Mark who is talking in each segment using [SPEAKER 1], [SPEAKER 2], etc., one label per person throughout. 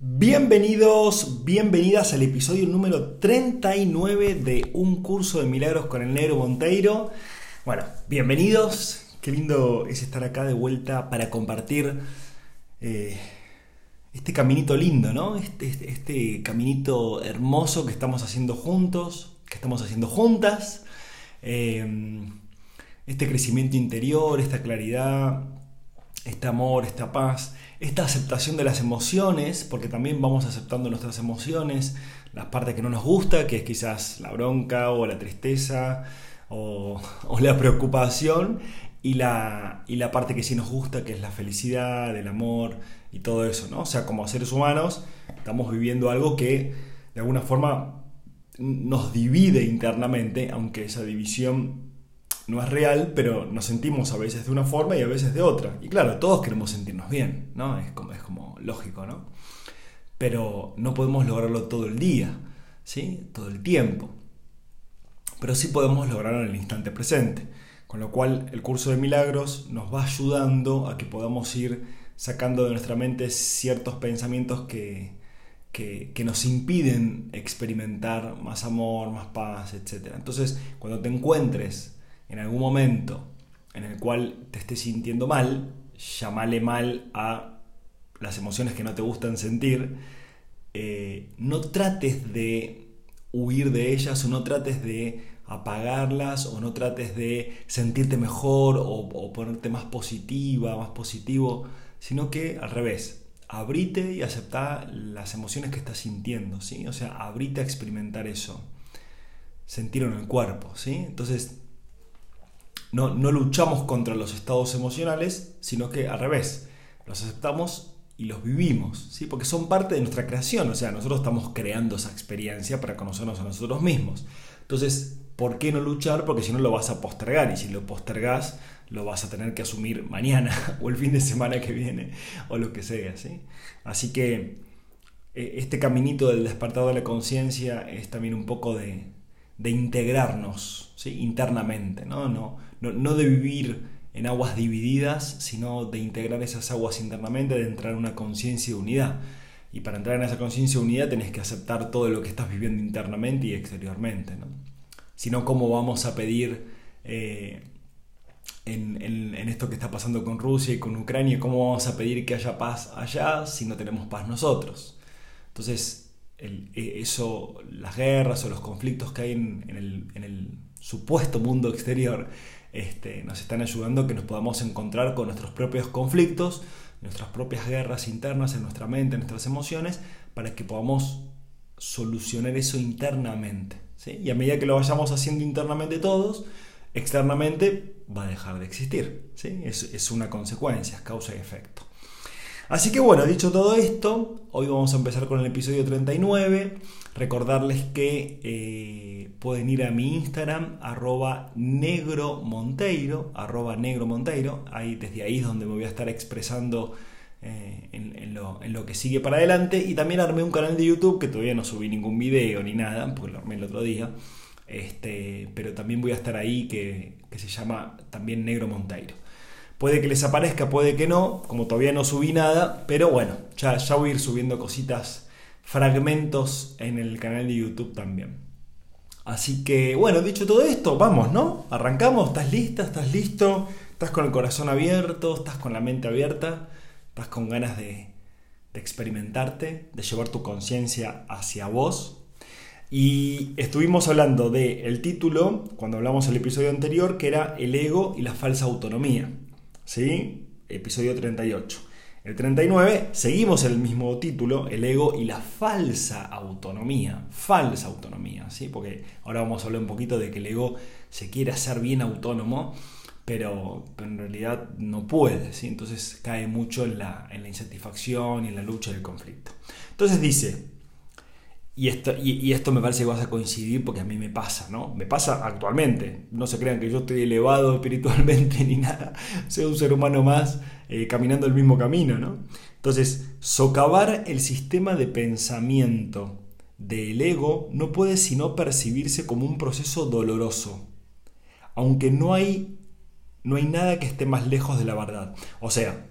[SPEAKER 1] Bienvenidos, bienvenidas al episodio número 39 de Un curso de milagros con el negro Monteiro. Bueno, bienvenidos, qué lindo es estar acá de vuelta para compartir eh, este caminito lindo, ¿no? Este, este, este, caminito hermoso que estamos haciendo juntos, que estamos haciendo juntas. Eh, este crecimiento interior, esta claridad, este amor, esta paz esta aceptación de las emociones, porque también vamos aceptando nuestras emociones, las partes que no nos gusta, que es quizás la bronca o la tristeza o, la preocupación, y la, y la parte que sí nos gusta, que es la felicidad, el amor y todo eso, ¿no? O sea, como seres humanos estamos viviendo algo que de alguna forma nos divide internamente, aunque esa división no es real, pero nos sentimos a veces de una forma y a veces de otra. Y claro, todos queremos sentirnos bien, ¿no? Es como, es como lógico, ¿no? Pero no podemos lograrlo todo el día, ¿sí? Todo el tiempo. Pero sí podemos lograrlo en el instante presente. Con lo cual el curso de milagros nos va ayudando a que podamos ir sacando de nuestra mente ciertos pensamientos que, que, que, nos impiden experimentar más amor, más paz, etc. Entonces, cuando te encuentres en algún momento en el cual te estés sintiendo mal, llamale mal a las emociones que no te gustan sentir, eh, no trates de huir de ellas o no trates de apagarlas o no trates de sentirte mejor o, ponerte más positiva, más positivo, sino que al revés, abrite y acepta las emociones que estás sintiendo, ¿sí? O sea, abrite a experimentar eso, sentirlo en el cuerpo, ¿sí? Entonces, no, luchamos contra los estados emocionales, sino que al revés, los aceptamos y los vivimos, ¿sí? porque son parte de nuestra creación, o sea, nosotros estamos creando esa experiencia para conocernos a nosotros mismos. Entonces, ¿por qué no luchar? Porque si no lo vas a postergar y si lo postergas lo vas a tener que asumir mañana o el fin de semana que viene o lo que sea. ¿sí? Así que e, este caminito del despertado de la conciencia es también un poco de, de integrarnos ¿sí? internamente, ¿no? No, no, de vivir en aguas divididas, sino de integrar esas aguas internamente, de entrar en una conciencia de unidad. Y para entrar en esa conciencia de unidad tenés que aceptar todo lo que estás viviendo internamente y exteriormente. ¿no? Si no, ¿cómo vamos a pedir eh, en, en, esto que está pasando con Rusia y con Ucrania, cómo vamos a pedir que haya paz allá si no tenemos paz nosotros? Entonces, e, eso, las guerras o los conflictos que hay en, en el supuesto mundo exterior este, nos están ayudando a que nos podamos encontrar con nuestros propios conflictos, nuestras propias guerras internas en nuestra mente, en nuestras emociones, para que podamos solucionar eso internamente. Y a medida que lo vayamos haciendo internamente todos, externamente va a dejar de existir. ¿sí? Es, es una consecuencia, causa y efecto. Así que bueno, dicho todo esto, hoy vamos a empezar con el episodio 39. Recordarles que eh, pueden ir a mi Instagram, arroba negromonteiro, arroba negromonteiro. Ahí, desde ahí es donde me voy a estar expresando eh, en, lo, que sigue para adelante. Y también armé un canal de YouTube que todavía no subí ningún video ni nada, porque lo armé el otro día. Este, pero también voy a estar ahí que, que se llama también Negro Monteiro. Puede que les aparezca, puede que no, como todavía no subí nada, pero bueno, ya, voy a ir subiendo cositas, fragmentos en el canal de YouTube también. Así que bueno, dicho todo esto, vamos, ¿no? Arrancamos, ¿estás lista? ¿Estás listo? ¿Estás con el corazón abierto? ¿Estás con la mente abierta? ¿Estás con ganas de, de experimentarte, de llevar tu conciencia hacia vos? Y estuvimos hablando del el título, cuando hablamos el episodio anterior, que era el ego y la falsa autonomía. ¿Sí? Episodio 38. El 39, seguimos el mismo título, el ego y la falsa autonomía. Falsa autonomía, ¿sí? Porque ahora vamos a hablar un poquito de que el ego se quiere hacer bien autónomo, pero, en realidad no puede, ¿sí? Entonces cae mucho en la, en la insatisfacción y en la lucha del conflicto. Entonces dice, y esto, y, esto me parece que vas a coincidir porque a mí me pasa, ¿no? Me pasa actualmente. No se crean que yo estoy elevado espiritualmente ni nada. Soy un ser humano más eh, caminando el mismo camino, ¿no? Entonces, socavar el sistema de pensamiento del ego no puede sino percibirse como un proceso doloroso. Aunque no hay, no hay nada que esté más lejos de la verdad. O sea,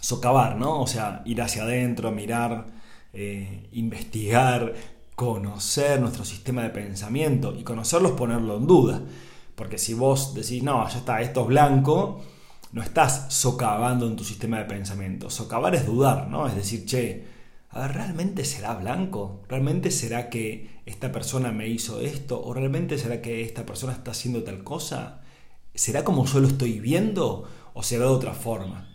[SPEAKER 1] socavar, ¿no? O sea, ir hacia adentro, mirar eh, investigar, conocer nuestro sistema de pensamiento y conocerlo es ponerlo en duda. Porque si vos decís, no, ya está, esto es blanco, no estás socavando en tu sistema de pensamiento. Socavar es dudar, ¿no? Es decir, che, a ver, ¿realmente será blanco? ¿Realmente será que esta persona me hizo esto? ¿O realmente será que esta persona está haciendo tal cosa? ¿Será como yo lo estoy viendo? ¿O será de otra forma?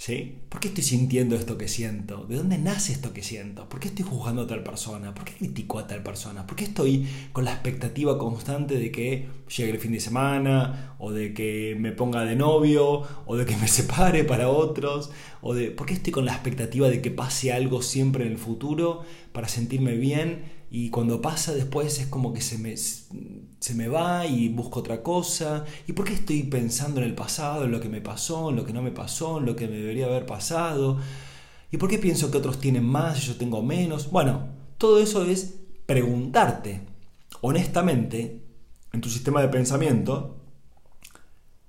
[SPEAKER 1] ¿Sí? ¿Por qué estoy sintiendo esto que siento? ¿De dónde nace esto que siento? ¿Por qué estoy juzgando a tal persona? ¿Por qué critico a tal persona? ¿Por qué estoy con la expectativa constante de que llegue el fin de semana? ¿O de que me ponga de novio? ¿O de que me separe para otros? ¿O de por qué estoy con la expectativa de que pase algo siempre en el futuro para sentirme bien? Y cuando pasa después es como que se me, se me va y busco otra cosa. ¿Y por qué estoy pensando en el pasado, en lo que me pasó, en lo que no me pasó, en lo que me debería haber pasado? ¿Y por qué pienso que otros tienen más y yo tengo menos? Bueno, todo eso es preguntarte honestamente en tu sistema de pensamiento,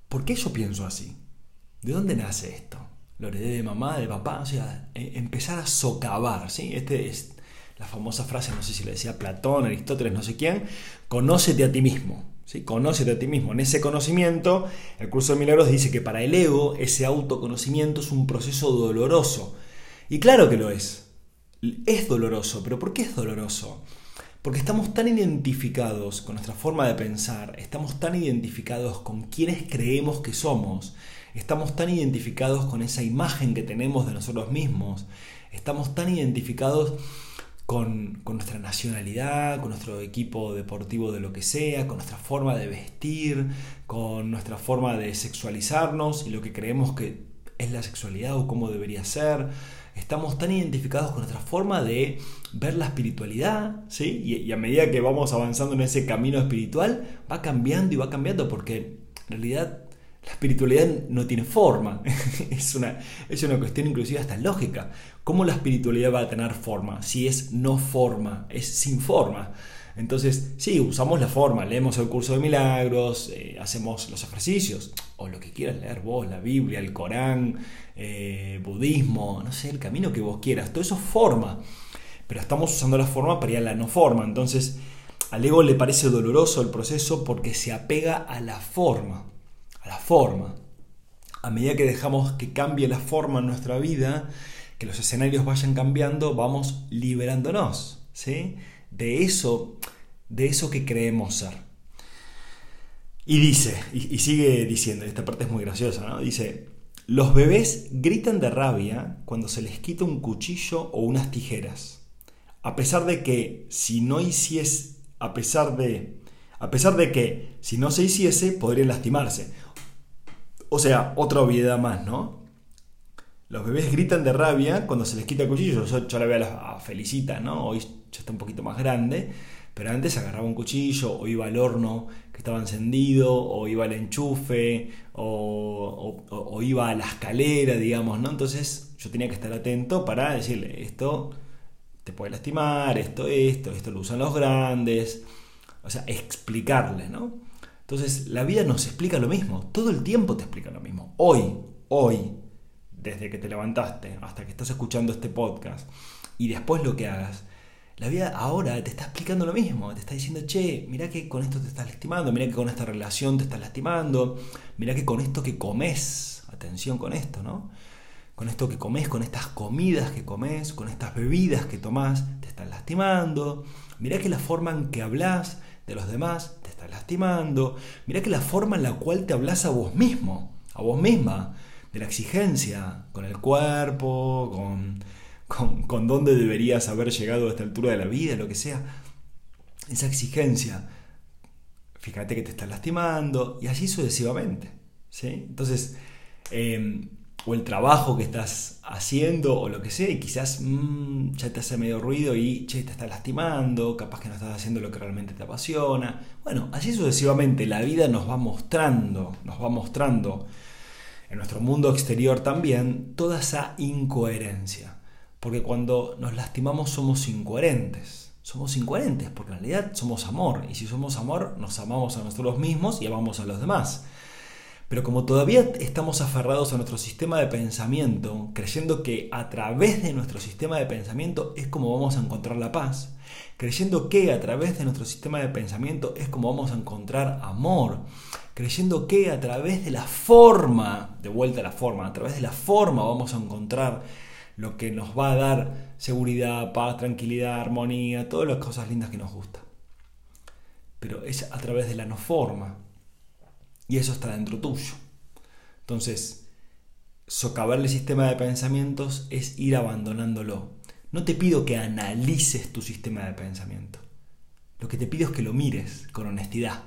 [SPEAKER 1] ¿por qué yo pienso así? ¿De dónde nace esto? ¿Lo heredé de mamá, de papá? O sea, e, empezar a socavar, ¿sí? Este es la famosa frase, no sé si le decía Platón, Aristóteles, no sé quién, conócete a ti mismo. ¿sí? Conócete a ti mismo. En ese conocimiento, el curso de milagros dice que para el ego ese autoconocimiento es un proceso doloroso. Y claro que lo es. Es doloroso, pero ¿por qué es doloroso? Porque estamos tan identificados con nuestra forma de pensar, estamos tan identificados con quienes creemos que somos, estamos tan identificados con esa imagen que tenemos de nosotros mismos, estamos tan identificados con, nuestra nacionalidad, con nuestro equipo deportivo de lo que sea, con nuestra forma de vestir, con nuestra forma de sexualizarnos y lo que creemos que es la sexualidad o cómo debería ser. Estamos tan identificados con nuestra forma de ver la espiritualidad, ¿sí? Y, y a medida que vamos avanzando en ese camino espiritual, va cambiando y va cambiando porque en realidad la espiritualidad no tiene forma, es, una, es una cuestión inclusive hasta lógica. ¿Cómo la espiritualidad va a tener forma si es no forma, es sin forma? Entonces, sí, usamos la forma, leemos el curso de milagros, eh, hacemos los ejercicios, o lo que quieras leer vos, la Biblia, el Corán, eh, budismo, no sé, el camino que vos quieras, todo eso es forma, pero estamos usando la forma para ir a la no forma. Entonces, al ego le parece doloroso el proceso porque se apega a la forma a la forma. A medida que dejamos que cambie la forma en nuestra vida, que los escenarios vayan cambiando, vamos liberándonos, ¿sí? De eso, de eso que creemos ser. Y dice, y, sigue diciendo, esta parte es muy graciosa, ¿no? Dice, los bebés gritan de rabia cuando se les quita un cuchillo o unas tijeras. A pesar de que si no hiciese, a pesar de, a pesar de que si no se hiciese, podrían lastimarse. O sea, otra obviedad más, ¿no? Los bebés gritan de rabia cuando se les quita el cuchillo. Yo, la veo a, Felicita, ¿no? Hoy ya está un poquito más grande, pero antes agarraba un cuchillo o iba al horno que estaba encendido, o iba al enchufe, o, o iba a la escalera, digamos, ¿no? Entonces yo tenía que estar atento para decirle, esto te puede lastimar, esto, esto, esto lo usan los grandes. O sea, explicarle, ¿no? Entonces, la vida nos explica lo mismo, todo el tiempo te explica lo mismo. Hoy, hoy, desde que te levantaste hasta que estás escuchando este podcast y después lo que hagas, la vida ahora te está explicando lo mismo, te está diciendo, che, mira que con esto te estás lastimando, mira que con esta relación te estás lastimando, mira que con esto que comes, atención con esto, ¿no? Con esto que comes, con estas comidas que comes, con estas bebidas que tomás, te estás lastimando. Mira que la forma en que hablas de los demás lastimando. Mira que la forma en la cual te hablas a vos mismo, a vos misma, de la exigencia con el cuerpo, con, con, con dónde deberías haber llegado a esta altura de la vida, lo que sea. Esa exigencia, fíjate que te estás lastimando y así sucesivamente. ¿sí? Entonces, em, o el trabajo que estás haciendo o lo que sea y quizás mm, ya te hace medio ruido y che, te está lastimando, capaz que no estás haciendo lo que realmente te apasiona. Bueno, así sucesivamente la vida nos va mostrando, nos va mostrando en nuestro mundo exterior también toda esa incoherencia. Porque cuando nos lastimamos somos incoherentes. Somos incoherentes porque en realidad somos amor y si somos amor nos amamos a nosotros mismos y amamos a los demás. Pero como todavía estamos aferrados a nuestro sistema de pensamiento, creyendo que a través de nuestro sistema de pensamiento es como vamos a encontrar la paz, creyendo que a través de nuestro sistema de pensamiento es como vamos a encontrar amor, creyendo que a través de la forma, de vuelta a la forma, a través de la forma vamos a encontrar lo que nos va a dar seguridad, paz, tranquilidad, armonía, todas las cosas lindas que nos gustan. Pero es a través de la no forma. Y eso está dentro tuyo. Entonces, socavar el sistema de pensamientos es ir abandonándolo. No te pido que analices tu sistema de pensamiento. Lo que te pido es que lo mires con honestidad.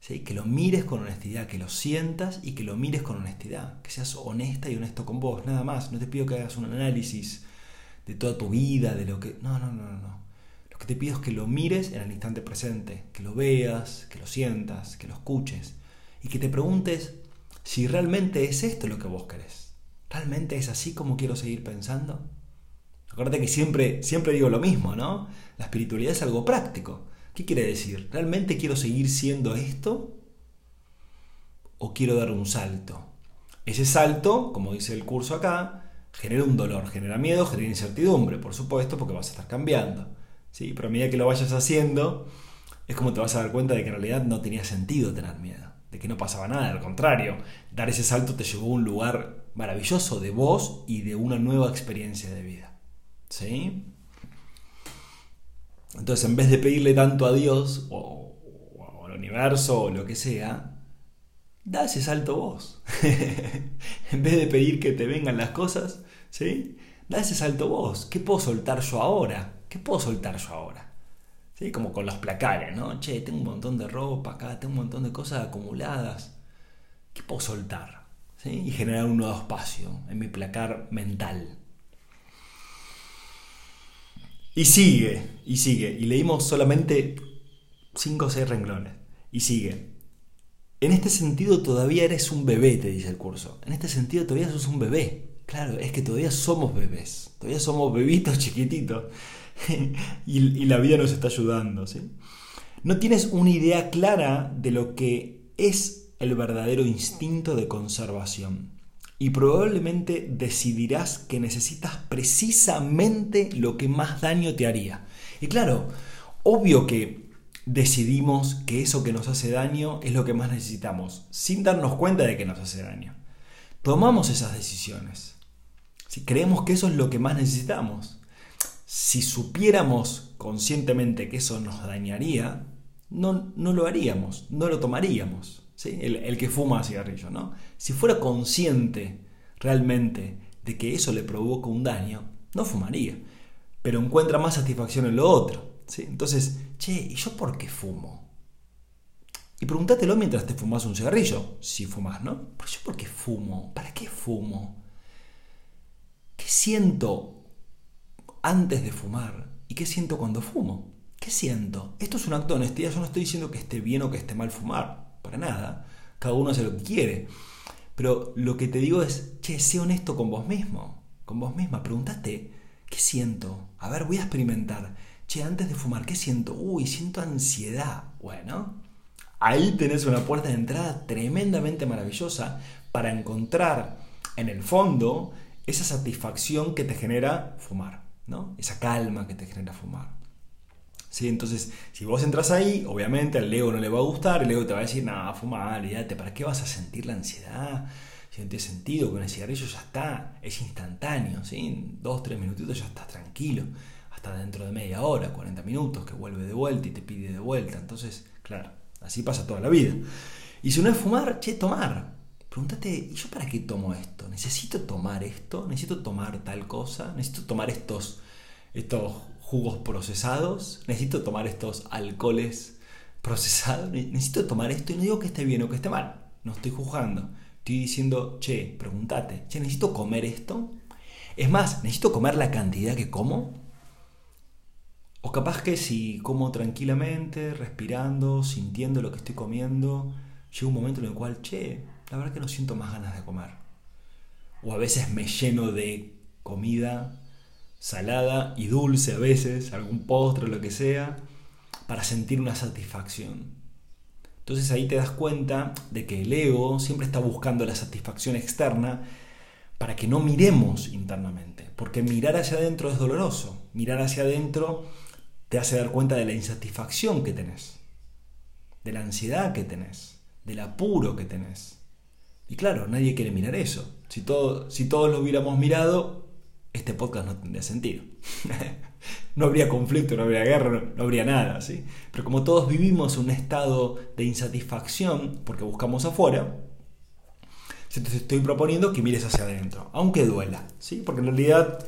[SPEAKER 1] ¿Sí? Que lo mires con honestidad, que lo sientas y que lo mires con honestidad. Que seas honesta y honesto con vos, nada más. No te pido que hagas un análisis de toda tu vida, de lo que... No, no, no, no. Lo que te pido es que lo mires en el instante presente, que lo veas, que lo sientas, que lo escuches y que te preguntes si realmente es esto lo que vos querés. ¿Realmente es así como quiero seguir pensando? Acuérdate que siempre, siempre digo lo mismo, ¿no? La espiritualidad es algo práctico. ¿Qué quiere decir? ¿Realmente quiero seguir siendo esto? ¿O quiero dar un salto? Ese salto, como dice el curso acá, genera un dolor, genera miedo, genera incertidumbre, por supuesto, porque vas a estar cambiando. ¿sí? Pero a medida que lo vayas haciendo, es como te vas a dar cuenta de que en realidad no tenía sentido tener miedo de que no pasaba nada, al contrario, dar ese salto te llevó a un lugar maravilloso de vos y de una nueva experiencia de vida. ¿Sí? Entonces, en vez de pedirle tanto a Dios o, al universo o lo que sea, da ese salto vos. en vez de pedir que te vengan las cosas, ¿sí? Da ese salto vos. ¿Qué puedo soltar yo ahora? ¿Qué puedo soltar yo ahora? Como con los placares, ¿no? Che, tengo un montón de ropa acá, tengo un montón de cosas acumuladas. ¿Qué puedo soltar? Y generar un nuevo espacio en mi placar mental. Y sigue, y sigue. Y leímos solamente 5 o 6 renglones. Y sigue. En este sentido todavía eres un bebé, te dice el curso. En este sentido todavía sos un bebé. Claro, es que todavía somos bebés. Todavía somos bebitos chiquititos. y, la vida nos está ayudando. ¿sí? No tienes una idea clara de lo que es el verdadero instinto de conservación. Y probablemente decidirás que necesitas precisamente lo que más daño te haría. Y claro, obvio que decidimos que eso que nos hace daño es lo que más necesitamos, sin darnos cuenta de que nos hace daño. Tomamos esas decisiones. Si creemos que eso es lo que más necesitamos si supiéramos conscientemente que eso nos dañaría, no, no lo haríamos, no lo tomaríamos. ¿sí? El, que fuma cigarrillo, ¿no? Si fuera consciente realmente de que eso le provoca un daño, no fumaría. Pero encuentra más satisfacción en lo otro. Entonces, che, ¿y yo por qué fumo? Y pregúntatelo mientras te fumas un cigarrillo, si fumas, ¿no? ¿Pero yo por qué fumo? ¿Para qué fumo? ¿Qué siento antes de fumar y qué siento cuando fumo. ¿Qué siento? Esto es un acto de honestidad. Yo no estoy diciendo que esté bien o que esté mal fumar. Para nada. Cada uno hace lo que quiere. Pero lo que te digo es, che, sé honesto con vos mismo. Con vos misma. Pregúntate, ¿qué siento? A ver, voy a experimentar. Che, antes de fumar, ¿qué siento? Uy, siento ansiedad. Bueno, ahí tenés una puerta de entrada tremendamente maravillosa para encontrar en el fondo esa satisfacción que te genera fumar. Esa calma que te genera fumar. ¿Sí? Entonces, si vos entras ahí, obviamente al ego no le va a gustar, el ego te va a decir, nada, fuma, olvídate, ¿para qué vas a sentir la ansiedad? Si no tiene sentido, con el cigarrillo ya está, es instantáneo, ¿sí? Dos, tres minutitos ya estás tranquilo, hasta dentro de media hora, 40 minutos, que vuelve de vuelta y te pide de vuelta. Entonces, claro, así pasa toda la vida. Y si no es fumar, che, tomar. Pregúntate, ¿y yo para qué tomo esto? ¿Necesito tomar esto? ¿Necesito tomar tal cosa? ¿Necesito tomar estos, estos jugos procesados? ¿Necesito tomar estos alcoholes procesados? ¿Necesito tomar esto? Y no digo que esté bien o que esté mal. No estoy juzgando. Estoy diciendo, che, pregúntate, che, ¿necesito comer esto? Es más, ¿necesito comer la cantidad que como? O capaz que si como tranquilamente, respirando, sintiendo lo que estoy comiendo, llega un momento en el cual, che, la verdad que no siento más ganas de comer. O a veces me lleno de comida salada y dulce a veces, algún postre lo que sea, para sentir una satisfacción. Entonces ahí te das cuenta de que el ego siempre está buscando la satisfacción externa para que no miremos internamente, porque mirar hacia adentro es doloroso, mirar hacia adentro te hace dar cuenta de la insatisfacción que tenés, de la ansiedad que tenés, del apuro que tenés. Y claro, nadie quiere mirar eso. Si, todo, si todos lo hubiéramos mirado, este podcast no tendría sentido. no habría conflicto, no habría guerra, no, habría nada, ¿sí? Pero como todos vivimos un estado de insatisfacción porque buscamos afuera, te estoy proponiendo que mires hacia adentro, aunque duela, ¿sí? Porque en realidad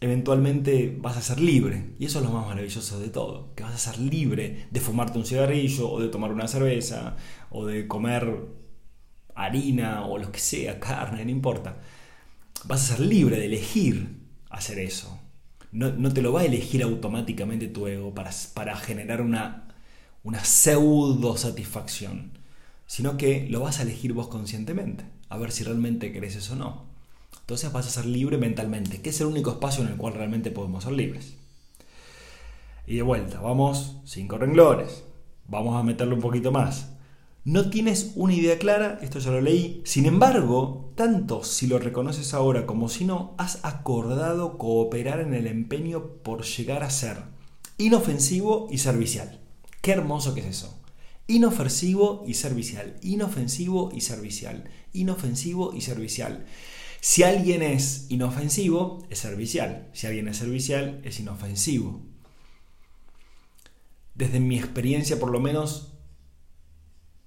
[SPEAKER 1] eventualmente vas a ser libre. Y eso es lo más maravilloso de todo, que vas a ser libre de fumarte un cigarrillo o de tomar una cerveza o de comer harina o lo que sea, carne, no importa. Vas a ser libre de elegir hacer eso. No, te lo va a elegir automáticamente tu ego para, para generar una, una pseudo satisfacción, sino que lo vas a elegir vos conscientemente, a ver si realmente querés eso o no. Entonces vas a ser libre mentalmente, que es el único espacio en el cual realmente podemos ser libres. Y de vuelta, vamos, cinco renglones. Vamos a meterle un poquito más. No tienes una idea clara, esto ya lo leí. Sin embargo, tanto si lo reconoces ahora como si no, has acordado cooperar en el empeño por llegar a ser inofensivo y servicial. Qué hermoso que es eso. Inofensivo y servicial. Inofensivo y servicial. Inofensivo y servicial. Si alguien es inofensivo, es servicial. Si alguien es servicial, es inofensivo. Desde mi experiencia, por lo menos,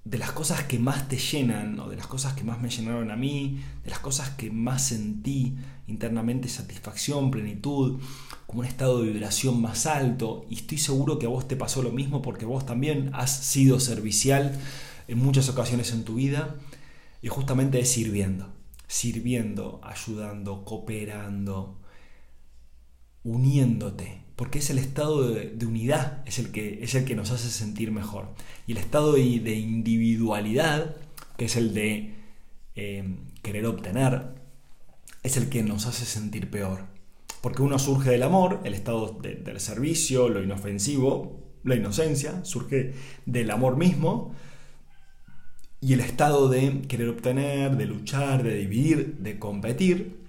[SPEAKER 1] de las cosas que más te llenan, o de las cosas que más me llenaron a mí, de las cosas que más sentí internamente satisfacción, plenitud, como un estado de vibración más alto, y estoy seguro que a vos te pasó lo mismo porque vos también has sido servicial en muchas ocasiones en tu vida, y justamente es sirviendo, sirviendo, ayudando, cooperando, uniéndote, porque es el estado de, unidad, es el, que, es el que nos hace sentir mejor. Y el estado de, individualidad, que es el de eh, querer obtener, es el que nos hace sentir peor. Porque uno surge del amor, el estado del servicio, lo inofensivo, la inocencia, surge del amor mismo, y el estado de querer obtener, de luchar, de dividir, de competir,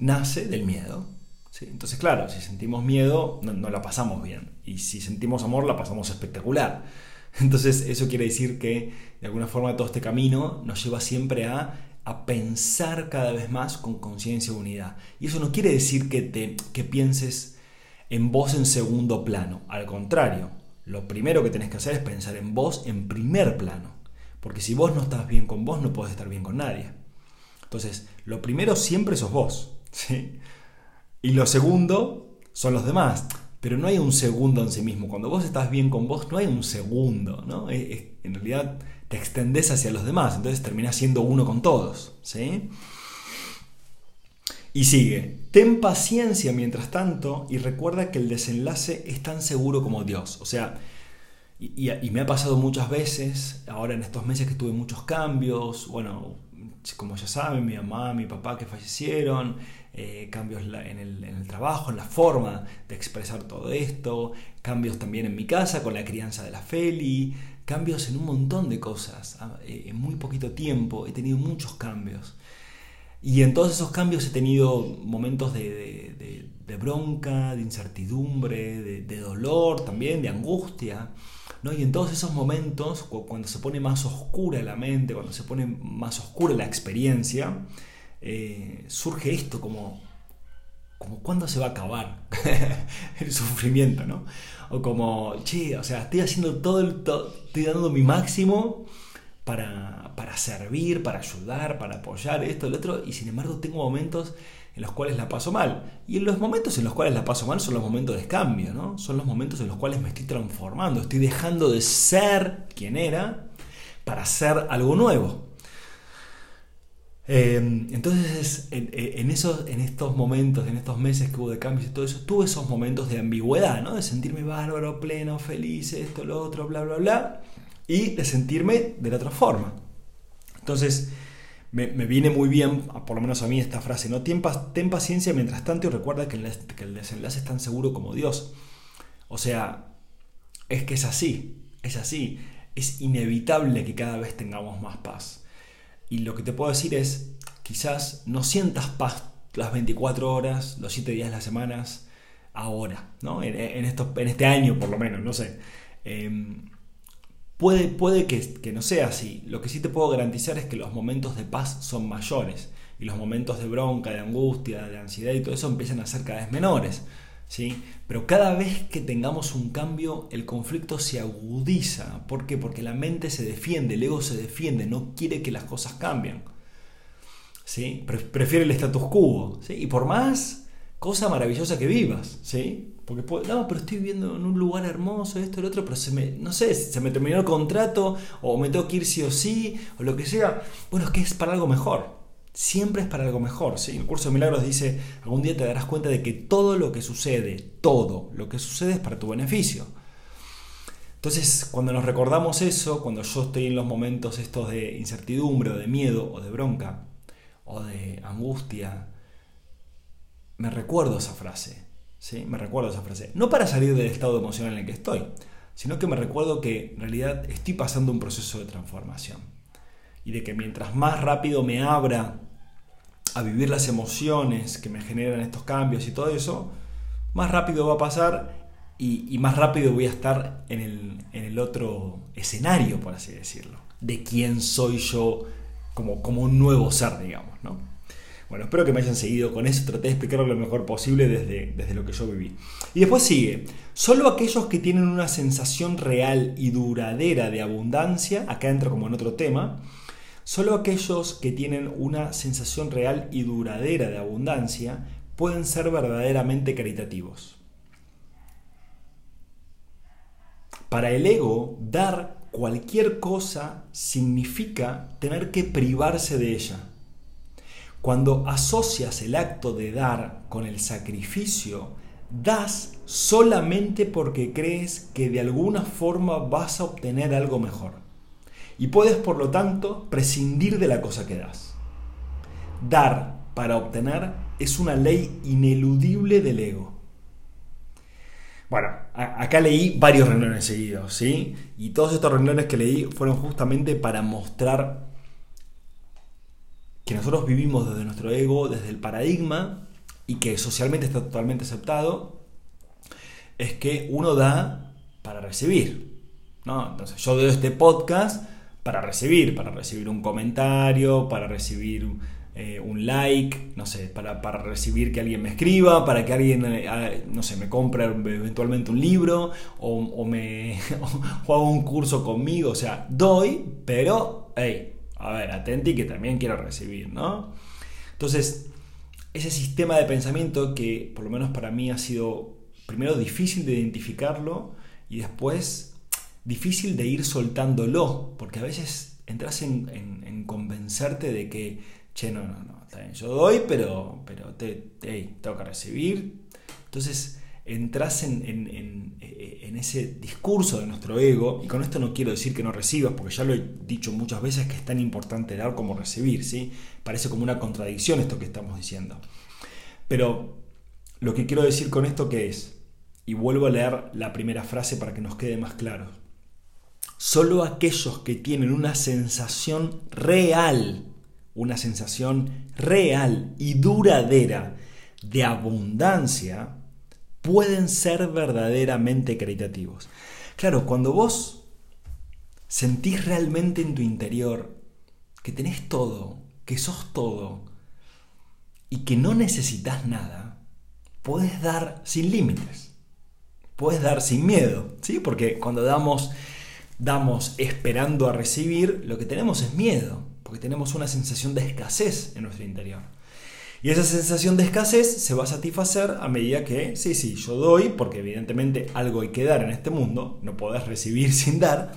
[SPEAKER 1] nace del miedo. Entonces, claro, si sentimos miedo, no, la pasamos bien. Y si sentimos amor, la pasamos espectacular. Entonces, eso quiere decir que, de alguna forma, todo este camino nos lleva siempre a, pensar cada vez más con conciencia y unidad. Y eso no quiere decir que, te, que pienses en vos en segundo plano. Al contrario, lo primero que tenés que hacer es pensar en vos en primer plano. Porque si vos no estás bien con vos, no podés estar bien con nadie. Entonces, lo primero siempre sos vos. ¿sí? Y lo segundo son los demás. Pero no hay un segundo en sí mismo. Cuando vos estás bien con vos, no hay un segundo. ¿no? en realidad te extendés hacia los demás. Entonces terminás siendo uno con todos. ¿sí? Y sigue. Ten paciencia mientras tanto y recuerda que el desenlace es tan seguro como Dios. O sea, y, y, me ha pasado muchas veces, ahora en estos meses que tuve muchos cambios, bueno, como ya saben, mi mamá, mi papá que fallecieron, eh, cambios en el, trabajo, en la forma de expresar todo esto, cambios también en mi casa con la crianza de la Feli, cambios en un montón de cosas. Ah, eh, en muy poquito tiempo he tenido muchos cambios. Y en todos esos cambios he tenido momentos de, bronca, de incertidumbre, de, dolor también, de angustia. ¿no? Y en todos esos momentos, cuando se pone más oscura la mente, cuando se pone más oscura la experiencia, eh, surge esto como, como cuándo se va a acabar el sufrimiento, ¿no? O como, che, o sea, estoy haciendo todo el, estoy dando mi máximo para, para servir, para ayudar, para apoyar esto, el otro, y sin embargo tengo momentos en los cuales la paso mal. Y en los momentos en los cuales la paso mal son los momentos de cambio, ¿no? Son los momentos en los cuales me estoy transformando, estoy dejando de ser quien era para ser algo nuevo. Em, entonces, en, esos, en estos momentos, en estos meses que hubo de cambios y todo eso, tuve esos momentos de ambigüedad, ¿no? De sentirme bárbaro, pleno, feliz, esto, lo otro, bla, bla, bla, y de sentirme de la otra forma. Entonces, me, viene muy bien, por lo menos a mí, esta frase, ¿no? Ten, paciencia mientras tanto y recuerda que el, que el desenlace es tan seguro como Dios. O sea, es que es así, es así. es inevitable que cada vez tengamos más paz. Y lo que te puedo decir es, quizás no sientas paz las 24 horas, los 7 días de las semanas, ahora, ¿no? En, en, este año por lo menos, no sé. Em, puede puede que, que, no sea así. Lo que sí te puedo garantizar es que los momentos de paz son mayores y los momentos de bronca, de angustia, de ansiedad y todo eso empiezan a ser cada vez menores. ¿Sí? Pero cada vez que tengamos un cambio, el conflicto se agudiza. ¿Por qué? Porque la mente se defiende, el ego se defiende, no quiere que las cosas cambien. ¿sí? Prefiere el status quo. ¿sí? Y por más cosa maravillosa que vivas, ¿sí? Porque no, pero estoy viviendo en un lugar hermoso, esto, el otro, pero se me, no sé, se me terminó el contrato, o me tengo que ir sí o sí, o lo que sea. Bueno, es que es para algo mejor. Siempre es para algo mejor. ¿sí? El curso de milagros dice, algún día te darás cuenta de que todo lo que sucede, todo lo que sucede es para tu beneficio. Entonces, cuando nos recordamos eso, cuando yo estoy en los momentos estos de incertidumbre, o de miedo, o de bronca, o de angustia, me recuerdo esa frase. ¿sí? Me recuerdo esa frase. No para salir del estado emocional en el que estoy, sino que me recuerdo que en realidad estoy pasando un proceso de transformación. Y de que mientras más rápido me abra a vivir las emociones que me generan estos cambios y todo eso, más rápido va a pasar y, más rápido voy a estar en el, en el, otro escenario, por así decirlo, de quién soy yo como, como un nuevo ser, digamos, ¿no? Bueno, espero que me hayan seguido con eso, traté de explicarlo lo mejor posible desde, desde lo que yo viví. Y después sigue, solo aquellos que tienen una sensación real y duradera de abundancia, acá entra como en otro tema, solo aquellos que tienen una sensación real y duradera de abundancia pueden ser verdaderamente caritativos. Para el ego, dar cualquier cosa significa tener que privarse de ella. Cuando asocias el acto de dar con el sacrificio, das solamente porque crees que de alguna forma vas a obtener algo mejor. Y puedes, por lo tanto, prescindir de la cosa que das. Dar para obtener es una ley ineludible del ego. Bueno, acá leí varios renglones seguidos, ¿sí? Y todos estos renglones que leí fueron justamente para mostrar que nosotros vivimos desde nuestro ego, desde el paradigma, y que socialmente está totalmente aceptado, es que uno da para recibir. ¿no? Entonces yo doy este podcast para recibir, para recibir un comentario, para recibir eh, un like, no sé, para, recibir que alguien me escriba, para que alguien, eh, no sé, me compre eventualmente un libro o, me o un curso conmigo. O sea, doy, pero, hey, a ver, atenti que también quiero recibir, ¿no? Entonces, ese sistema de pensamiento que por lo menos para mí ha sido primero difícil de identificarlo y después difícil de ir soltándolo, porque a veces entras en, convencerte de que, che, no, no, no, yo doy, pero, pero te, tengo que recibir. Entonces, entras en, en, ese discurso de nuestro ego, y con esto no quiero decir que no recibas, porque ya lo he dicho muchas veces que es tan importante dar como recibir, ¿sí? Parece como una contradicción esto que estamos diciendo. Pero lo que quiero decir con esto que es, y vuelvo a leer la primera frase para que nos quede más claro, solo aquellos que tienen una sensación real, una sensación real y duradera de abundancia, pueden ser verdaderamente caritativos. Claro, cuando vos sentís realmente en tu interior que tenés todo, que sos todo y que no necesitas nada, puedes dar sin límites. Puedes dar sin miedo, ¿sí? Porque cuando damos damos esperando a recibir, lo que tenemos es miedo, porque tenemos una sensación de escasez en nuestro interior. Y esa sensación de escasez se va a satisfacer a medida que, sí, sí, yo doy, porque evidentemente algo hay que dar en este mundo, no podés recibir sin dar,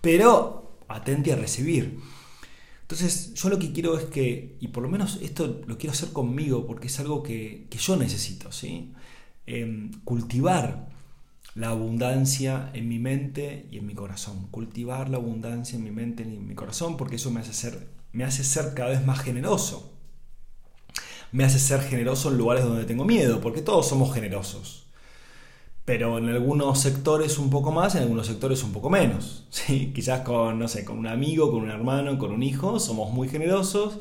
[SPEAKER 1] pero atente a recibir. Entonces, yo lo que quiero es que, y por lo menos esto lo quiero hacer conmigo, porque es algo que, yo necesito, ¿sí? Em, cultivar la abundancia en mi mente y en mi corazón. Cultivar la abundancia en mi mente y en mi corazón, porque eso me hace ser, me hace ser cada vez más generoso me hace ser generoso en lugares donde tengo miedo, porque todos somos generosos. pero en algunos sectores un poco más, en algunos sectores un poco menos. Quizás con, no sé, con un amigo, con un hermano, con un hijo, somos muy generosos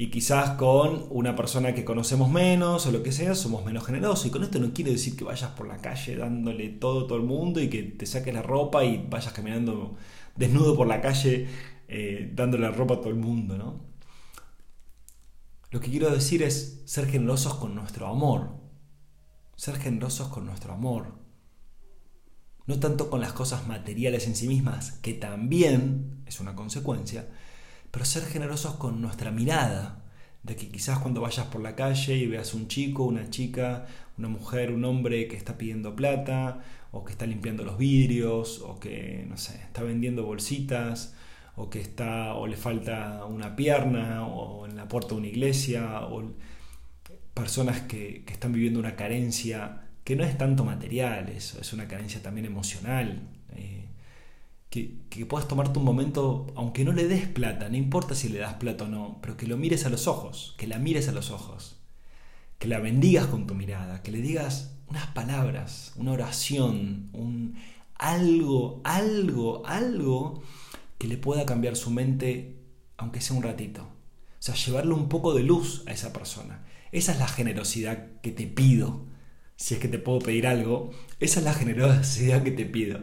[SPEAKER 1] y quizás con una persona que conocemos menos o lo que sea, somos menos generosos. Y con esto no quiero decir que vayas por la calle dándole todo a todo el mundo y que te saques la ropa y vayas caminando desnudo por la calle eh, dándole la ropa a todo el mundo, ¿no? Lo que quiero decir es ser generosos con nuestro amor, ser generosos con nuestro amor. No tanto con las cosas materiales en sí mismas, que también es una consecuencia, pero ser generosos con nuestra mirada, de que quizás cuando vayas por la calle y veas un chico, una chica, una mujer, un hombre que está pidiendo plata, o que está limpiando los vidrios, o que, no sé, está vendiendo bolsitas, o que está, o le falta una pierna, o en la puerta de una iglesia, o personas que, están viviendo una carencia que no es tanto material, es, una carencia también emocional. Que, que, puedas tomarte un momento, aunque no le des plata, no importa si le das plata o no, pero que lo mires a los ojos, que la mires a los ojos, que la bendigas con tu mirada, que le digas unas palabras, una oración, un algo, algo, algo que le pueda cambiar su mente, aunque sea un ratito. O sea, llevarle un poco de luz a esa persona. Esa es la generosidad que te pido. Si es que te puedo pedir algo, esa es la generosidad que te pido.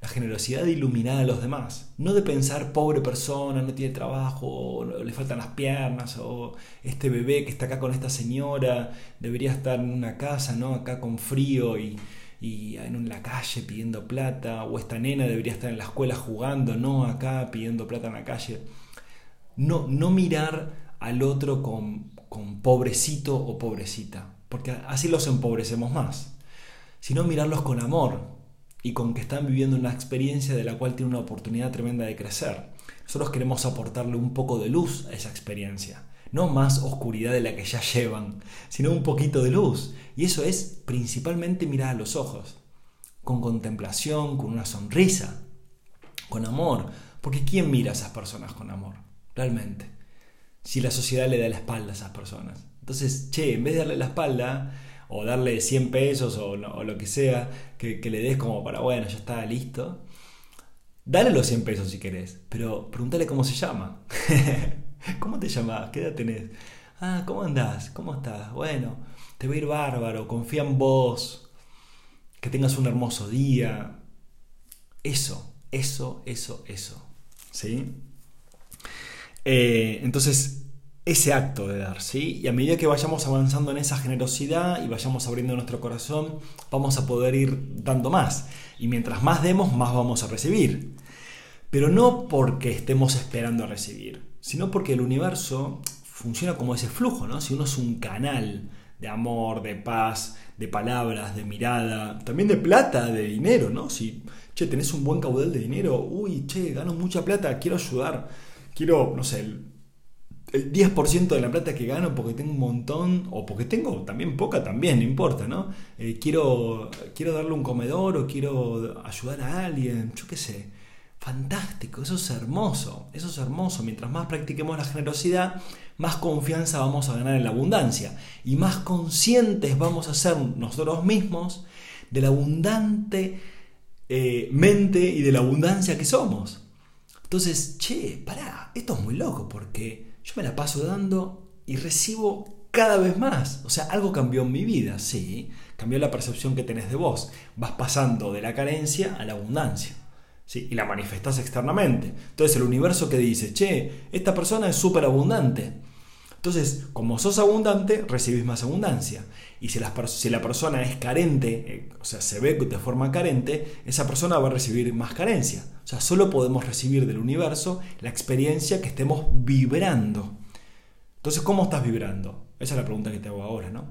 [SPEAKER 1] La generosidad de iluminar a los demás. No de pensar, pobre persona, no tiene trabajo, le faltan las piernas, o este bebé que está acá con esta señora debería estar en una casa, ¿no? Acá con frío y, y en la calle pidiendo plata, o esta nena debería estar en la escuela jugando, no acá pidiendo plata en la calle. No, no mirar al otro con, con pobrecito o pobrecita, porque así los empobrecemos más, sino mirarlos con amor y con que están viviendo una experiencia de la cual tienen una oportunidad tremenda de crecer. Nosotros queremos aportarle un poco de luz a esa experiencia, no más oscuridad de la que ya llevan, sino un poquito de luz. Y eso es principalmente mirar a los ojos, con contemplación, con una sonrisa, con amor, porque ¿quién mira a esas personas con amor? Realmente si la sociedad le da la espalda a esas personas. Entonces, che, en vez de darle la espalda, o darle 100 pesos o, lo que sea, que, le des como para, bueno, ya está listo, dale los 100 pesos si querés, pero pregúntale cómo se llama. ¿Cómo te llamas? ¿Qué edad tenés? Ah, ¿cómo andás? ¿Cómo estás? Bueno, te va a ir bárbaro, confía en vos, que tengas un hermoso día. Eso, eso, eso, eso. ¿Sí? Eh, entonces, ese acto de dar, ¿sí? Y a medida que vayamos avanzando en esa generosidad y vayamos abriendo nuestro corazón, vamos a poder ir dando más. Y mientras más demos, más vamos a recibir. Pero no porque estemos esperando a recibir, sino porque el universo funciona como ese flujo, ¿no? Si uno es un canal de amor, de paz, de palabras, de mirada, también de plata, de dinero, ¿no? Si, che, tenés un buen caudal de dinero, uy, che, gano mucha plata, quiero ayudar quiero, no sé, el, 10% de la plata que gano porque tengo un montón, o porque tengo también poca, también, no importa, ¿no? Eh, quiero, quiero darle un comedor o quiero ayudar a alguien, yo qué sé. Fantástico, eso es hermoso, eso es hermoso. Mientras más practiquemos la generosidad, más confianza vamos a ganar en la abundancia y más conscientes vamos a ser nosotros mismos de la abundante eh, mente y de la abundancia que somos. Entonces, che, pará, esto es muy loco porque yo me la paso dando y recibo cada vez más. O sea, algo cambió en mi vida, sí, cambió la percepción que tenés de vos. Vas pasando de la carencia a la abundancia. ¿sí? Y la manifestás externamente. Entonces el universo que dice, che, esta persona es súper abundante. Entonces, como sos abundante, recibís más abundancia. Y si la, persona es carente, eh, o sea, se ve de forma carente, esa persona va a recibir más carencia. O sea, solo podemos recibir del universo la experiencia que estemos vibrando. Entonces, ¿cómo estás vibrando? Esa es la pregunta que te hago ahora, ¿no?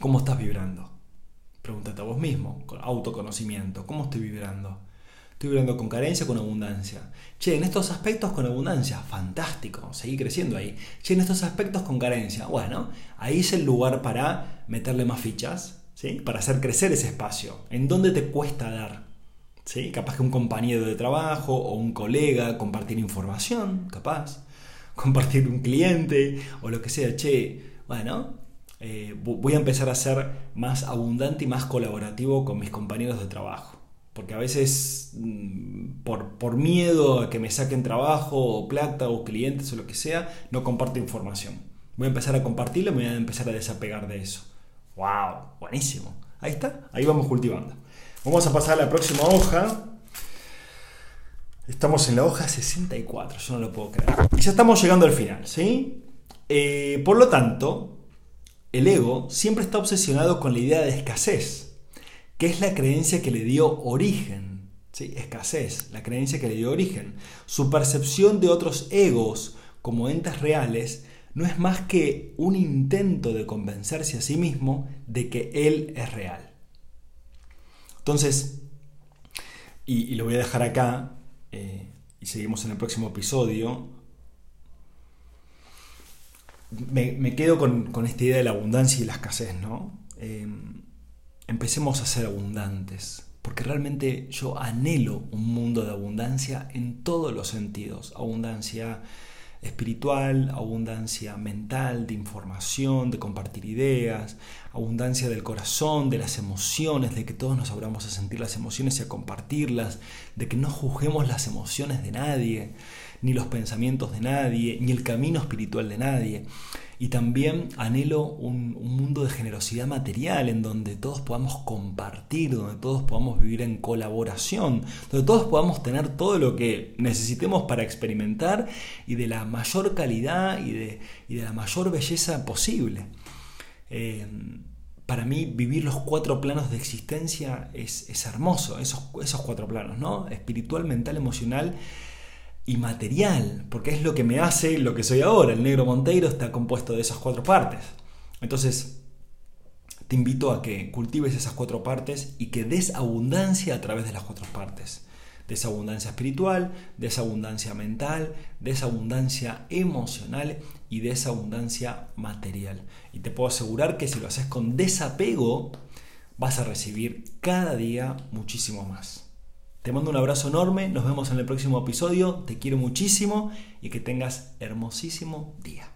[SPEAKER 1] ¿Cómo estás vibrando? Pregúntate a vos mismo, con autoconocimiento. ¿Cómo estoy vibrando? Estoy vibrando con carencia, con abundancia. Che, en estos aspectos con abundancia, fantástico, seguí creciendo ahí. Che, en estos aspectos con carencia, bueno, ahí es el lugar para meterle más fichas, ¿sí? Para hacer crecer ese espacio. ¿En dónde te cuesta dar? ¿Sí? Capaz que un compañero de trabajo o un colega, compartir información, capaz, compartir un cliente o lo que sea. Che, bueno, Eh, voy a empezar a ser más abundante y más colaborativo con mis compañeros de trabajo. Porque a veces mm, por, por miedo a que me saquen trabajo o plata o clientes o lo que sea, no comparto información. Voy a empezar a compartirlo y me voy a empezar a desapegar de eso. ¡Wow! Buenísimo. Ahí está, ahí vamos cultivando. Vamos a pasar a la próxima hoja. Estamos en la hoja 64, yo no lo puedo creer. Y ya estamos llegando al final, ¿sí? Eh, por lo tanto, el ego siempre está obsesionado con la idea de escasez, que es la creencia que le dio origen. ¿sí? Escasez, la creencia que le dio origen. Su percepción de otros egos como entes reales no es más que un intento de convencerse a sí mismo de que él es real. Entonces, y, lo voy a dejar acá, eh, y seguimos en el próximo episodio, me, quedo con, esta idea de la abundancia y la escasez, ¿no? Eh, empecemos a ser abundantes, porque realmente yo anhelo un mundo de abundancia en todos los sentidos, abundancia espiritual, abundancia mental, de información, de compartir ideas, abundancia del corazón, de las emociones, de que todos nos abramos a sentir las emociones y a compartirlas, de que no juzguemos las emociones de nadie, ni los pensamientos de nadie, ni el camino espiritual de nadie. Y también anhelo un, mundo de generosidad material en donde todos podamos compartir, donde todos podamos vivir en colaboración, donde todos podamos tener todo lo que necesitemos para experimentar y de la mayor calidad y de, de la mayor belleza posible. Eh, para mí vivir los cuatro planos de existencia es, hermoso, esos, esos cuatro planos, ¿no? Espiritual, mental, emocional y material, porque es lo que me hace lo que soy ahora. El negro Monteiro está compuesto de esas cuatro partes. Entonces, te invito a que cultives esas cuatro partes y que des abundancia a través de las cuatro partes. Des abundancia espiritual, des abundancia mental, des abundancia emocional y des abundancia material. Y te puedo asegurar que si lo haces con desapego, vas a recibir cada día muchísimo más. Te mando un abrazo enorme, nos vemos en el próximo episodio, te quiero muchísimo y que tengas hermosísimo día.